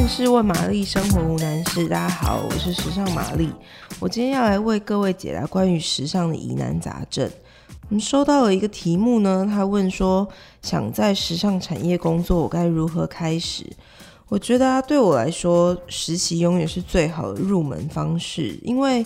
万事问玛丽，生活无难事。大家好，我是时尚玛丽。我今天要来为各位解答关于时尚的疑难杂症。我们收到了一个题目呢，他问说，想在时尚产业工作，我该如何开始？我觉得啊，对我来说，实习永远是最好的入门方式，因为。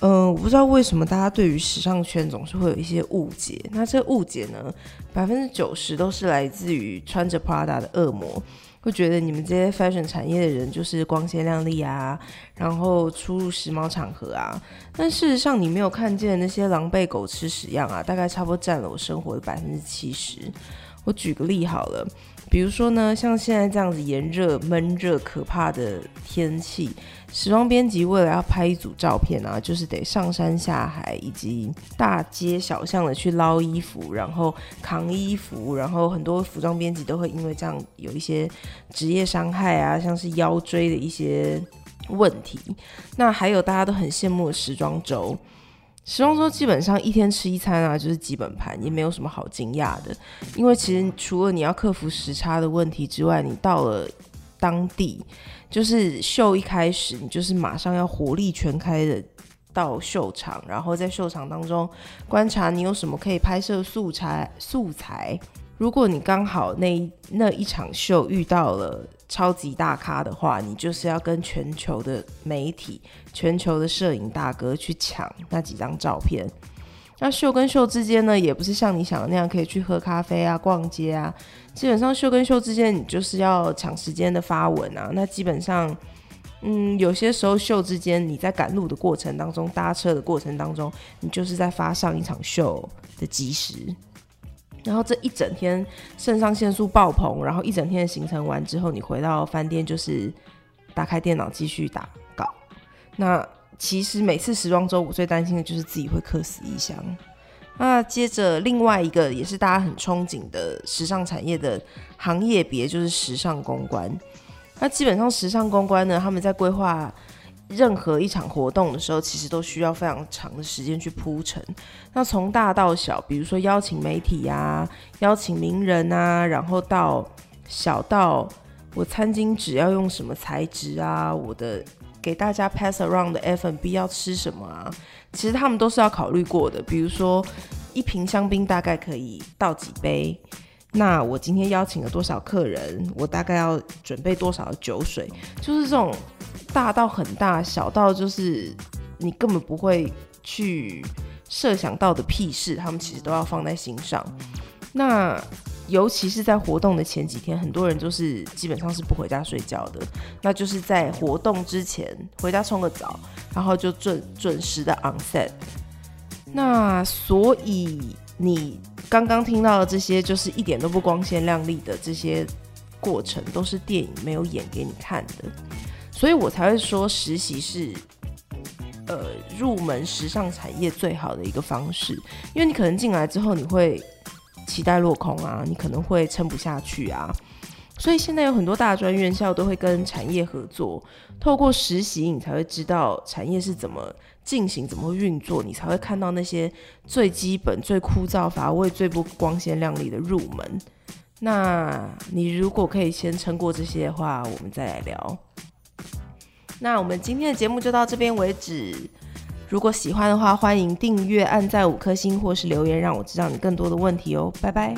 嗯、我不知道为什么大家对于时尚圈总是会有一些误解。那这误解呢，百分之九十都是来自于穿着 Prada 的恶魔，会觉得你们这些 fashion 产业的人就是光鲜亮丽啊，然后出入时髦场合啊。但事实上，你没有看见那些狼狈狗吃屎样啊，大概差不多占了我生活的百分之七十。我举个例好了。比如说呢，像现在这样子炎热、闷热、可怕的天气，时装编辑为了要拍一组照片啊，就是得上山下海，以及大街小巷的去捞衣服，然后扛衣服，然后很多服装编辑都会因为这样有一些职业伤害啊，像是腰椎的一些问题。那还有大家都很羡慕的时装周。时装周基本上一天吃一餐啊，就是基本盘，也没有什么好惊讶的。因为其实除了你要克服时差的问题之外，你到了当地，就是秀一开始，你就是马上要火力全开的到秀场，然后在秀场当中观察你有什么可以拍摄素材素材。如果你刚好那那一场秀遇到了超级大咖的话，你就是要跟全球的媒体、全球的摄影大哥去抢那几张照片。那秀跟秀之间呢，也不是像你想的那样可以去喝咖啡啊、逛街啊。基本上秀跟秀之间，你就是要抢时间的发文啊。那基本上，嗯，有些时候秀之间，你在赶路的过程当中、搭车的过程当中，你就是在发上一场秀的即时。然后这一整天肾上腺素爆棚，然后一整天的行程完之后，你回到饭店就是打开电脑继续打稿。那其实每次时装周，我最担心的就是自己会客死异乡。那接着另外一个也是大家很憧憬的时尚产业的行业别，就是时尚公关。那基本上时尚公关呢，他们在规划。任何一场活动的时候，其实都需要非常长的时间去铺陈。那从大到小，比如说邀请媒体啊，邀请名人啊，然后到小到我餐巾纸要用什么材质啊，我的给大家 pass around 的 F&B 要吃什么啊，其实他们都是要考虑过的。比如说一瓶香槟大概可以倒几杯，那我今天邀请了多少客人，我大概要准备多少酒水，就是这种。大到很大，小到就是你根本不会去设想到的屁事，他们其实都要放在心上。那尤其是在活动的前几天，很多人就是基本上是不回家睡觉的，那就是在活动之前回家冲个澡，然后就准准时的 on set。那所以你刚刚听到的这些，就是一点都不光鲜亮丽的这些过程，都是电影没有演给你看的。所以我才会说，实习是呃入门时尚产业最好的一个方式，因为你可能进来之后，你会期待落空啊，你可能会撑不下去啊。所以现在有很多大专院校都会跟产业合作，透过实习，你才会知道产业是怎么进行、怎么运作，你才会看到那些最基本、最枯燥乏味、最不光鲜亮丽的入门。那你如果可以先撑过这些的话，我们再来聊。那我们今天的节目就到这边为止。如果喜欢的话，欢迎订阅、按赞五颗星，或是留言让我知道你更多的问题哦。拜拜。